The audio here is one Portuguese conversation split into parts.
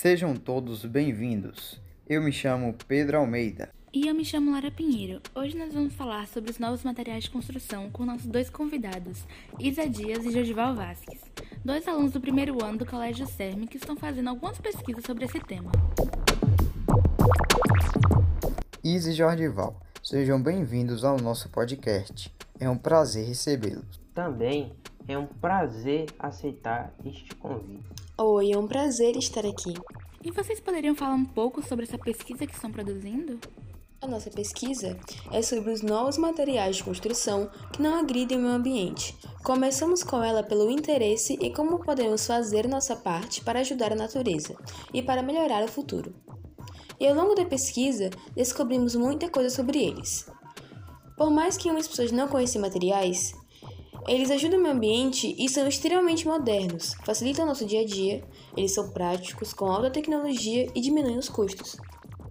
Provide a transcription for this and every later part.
Sejam todos bem-vindos. Eu me chamo Pedro Almeida. E eu me chamo Lara Pinheiro. Hoje nós vamos falar sobre os novos materiais de construção com nossos dois convidados, Isa Dias e Jordival Vasques, dois alunos do primeiro ano do Colégio CERM que estão fazendo algumas pesquisas sobre esse tema. Isa e Jordival, sejam bem-vindos ao nosso podcast. É um prazer recebê-los. Também é um prazer aceitar este convite. Oi, é um prazer estar aqui. E vocês poderiam falar um pouco sobre essa pesquisa que estão produzindo? A nossa pesquisa é sobre os novos materiais de construção que não agridem o meio ambiente. Começamos com ela pelo interesse e como podemos fazer nossa parte para ajudar a natureza e para melhorar o futuro. E ao longo da pesquisa, descobrimos muita coisa sobre eles. Por mais que umas pessoas não conheçam materiais, eles ajudam o meio ambiente e são extremamente modernos, facilitam o nosso dia a dia, eles são práticos, com alta tecnologia e diminuem os custos.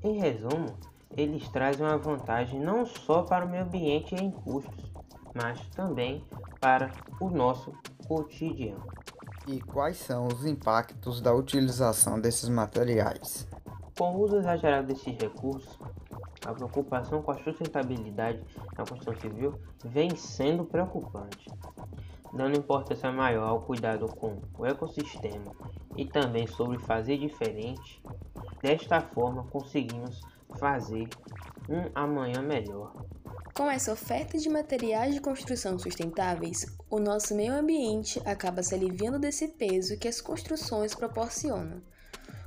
Em resumo, eles trazem uma vantagem não só para o meio ambiente em custos, mas também para o nosso cotidiano. E quais são os impactos da utilização desses materiais? Com o uso exagerado desses recursos, a preocupação com a sustentabilidade na construção civil vem sendo preocupante, dando importância maior ao cuidado com o ecossistema e também sobre fazer diferente. Desta forma, conseguimos fazer um amanhã melhor. Com essa oferta de materiais de construção sustentáveis, o nosso meio ambiente acaba se aliviando desse peso que as construções proporcionam.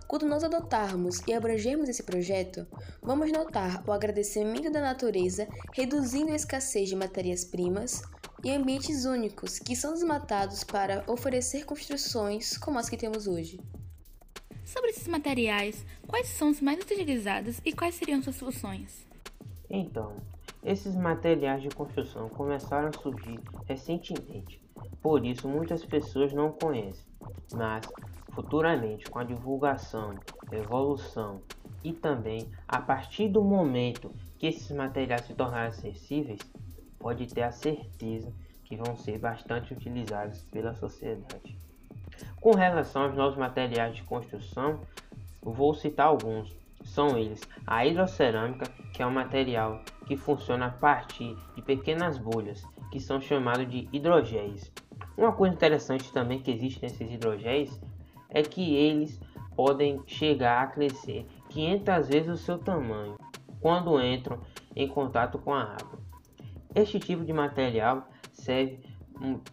Quando nós adotarmos e abrangermos esse projeto, vamos notar o agradecimento da natureza, reduzindo a escassez de matérias-primas e ambientes únicos que são desmatados para oferecer construções como as que temos hoje. Sobre esses materiais, quais são os mais utilizados e quais seriam suas soluções? Então, esses materiais de construção começaram a surgir recentemente, por isso muitas pessoas não conhecem, mas futuramente com a divulgação, evolução e também a partir do momento que esses materiais se tornarem acessíveis, pode ter a certeza que vão ser bastante utilizados pela sociedade. Com relação aos novos materiais de construção, vou citar alguns. São eles a hidrocerâmica, que é um material que funciona a partir de pequenas bolhas, que são chamados de hidrogéis. Uma coisa interessante também que existe nesses hidrogéis é que eles podem chegar a crescer 500 vezes o seu tamanho quando entram em contato com a água. Este tipo de material serve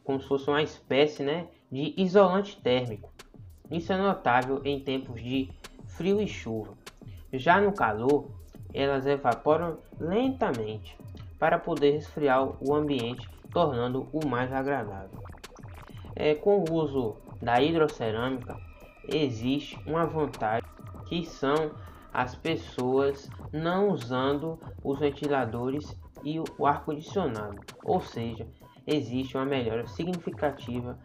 como se fosse uma espécie né, de isolante térmico. Isso é notável em tempos de frio e chuva. Já no calor, elas evaporam lentamente para poder resfriar o ambiente, tornando o mais agradável. É, com o uso da hidrocerâmica, existe uma vantagem que são as pessoas não usando os ventiladores e o ar condicionado, ou seja, existe uma melhora significativa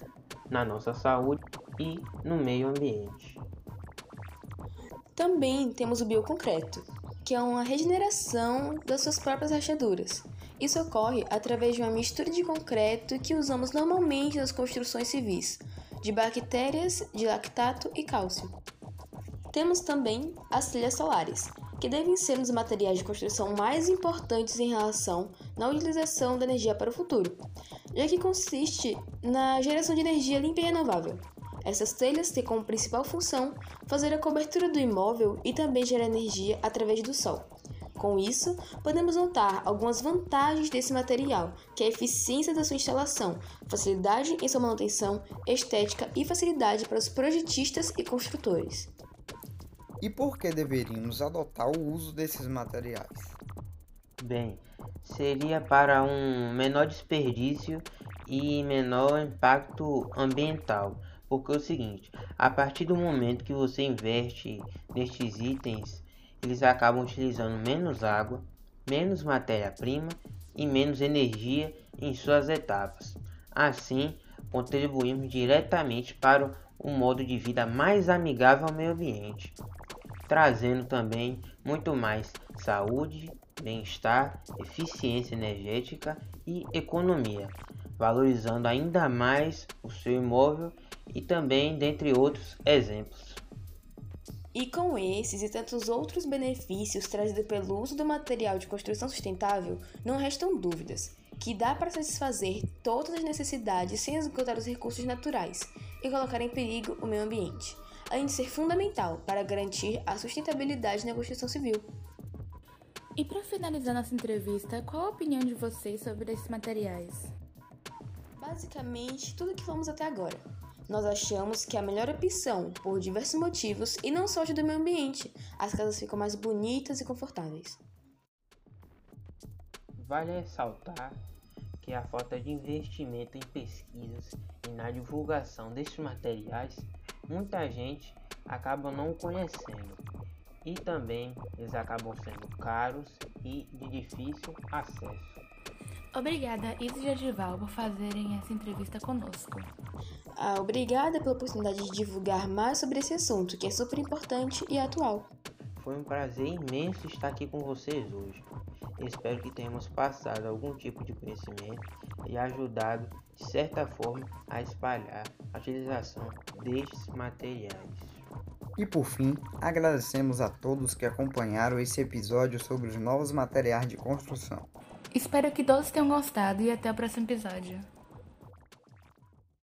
na nossa saúde e no meio ambiente. Também temos o bioconcreto, que é uma regeneração das suas próprias rachaduras. Isso ocorre através de uma mistura de concreto que usamos normalmente nas construções civis, de bactérias de lactato e cálcio. Temos também as telhas solares, que devem ser um dos materiais de construção mais importantes em relação na utilização da energia para o futuro, já que consiste na geração de energia limpa e renovável. Essas telhas têm como principal função fazer a cobertura do imóvel e também gerar energia através do sol. Com isso, podemos notar algumas vantagens desse material, que é a eficiência da sua instalação, facilidade em sua manutenção, estética e facilidade para os projetistas e construtores. E por que deveríamos adotar o uso desses materiais? Bem, seria para um menor desperdício e menor impacto ambiental. Porque é o seguinte, a partir do momento que você investe nestes itens, eles acabam utilizando menos água, menos matéria-prima e menos energia em suas etapas. Assim, contribuímos diretamente para um modo de vida mais amigável ao meio ambiente trazendo também muito mais saúde, bem-estar, eficiência energética e economia, valorizando ainda mais o seu imóvel e também dentre outros exemplos. E com esses e tantos outros benefícios trazidos pelo uso do material de construção sustentável, não restam dúvidas que dá para satisfazer todas as necessidades sem esgotar os recursos naturais e colocar em perigo o meio ambiente, além de ser fundamental para garantir a sustentabilidade na construção civil. E para finalizar nossa entrevista, qual a opinião de vocês sobre esses materiais? Basicamente, tudo o que falamos até agora. Nós achamos que é a melhor opção, por diversos motivos, e não só ajuda o meio ambiente. As casas ficam mais bonitas e confortáveis. Vale ressaltar que a falta de investimento em pesquisas e na divulgação desses materiais, muita gente acaba não conhecendo e também eles acabam sendo caros e de difícil acesso. Obrigada, Isa e Jadival, por fazerem essa entrevista conosco. Ah, obrigada pela oportunidade de divulgar mais sobre esse assunto, que é super importante e atual. Foi um prazer imenso estar aqui com vocês hoje. Espero que tenhamos passado algum tipo de conhecimento e ajudado, de certa forma, a espalhar a utilização destes materiais. E por fim, agradecemos a todos que acompanharam esse episódio sobre os novos materiais de construção. Espero que todos tenham gostado e até o próximo episódio.